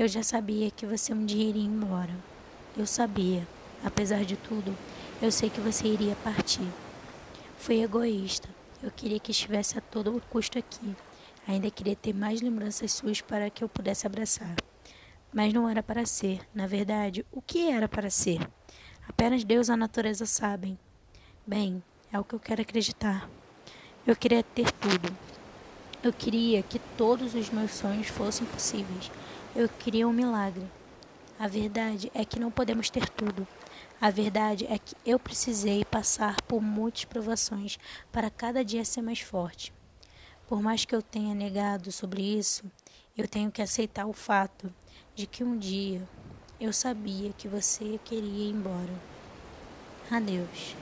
Eu já sabia que você um dia iria embora. Eu sabia. Apesar de tudo, eu sei que você iria partir. Fui egoísta. Eu queria que estivesse a todo custo aqui. Ainda queria ter mais lembranças suas para que eu pudesse abraçar. Mas não era para ser. Na verdade, o que era para ser? Apenas Deus e a natureza sabem. Bem, é o que eu quero acreditar. Eu queria ter tudo. Eu queria que todos os meus sonhos fossem possíveis. Eu queria um milagre. A verdade é que não podemos ter tudo. A verdade é que eu precisei passar por muitas provações para cada dia ser mais forte. Por mais que eu tenha negado sobre isso, eu tenho que aceitar o fato de que um dia eu sabia que você queria ir embora. Adeus.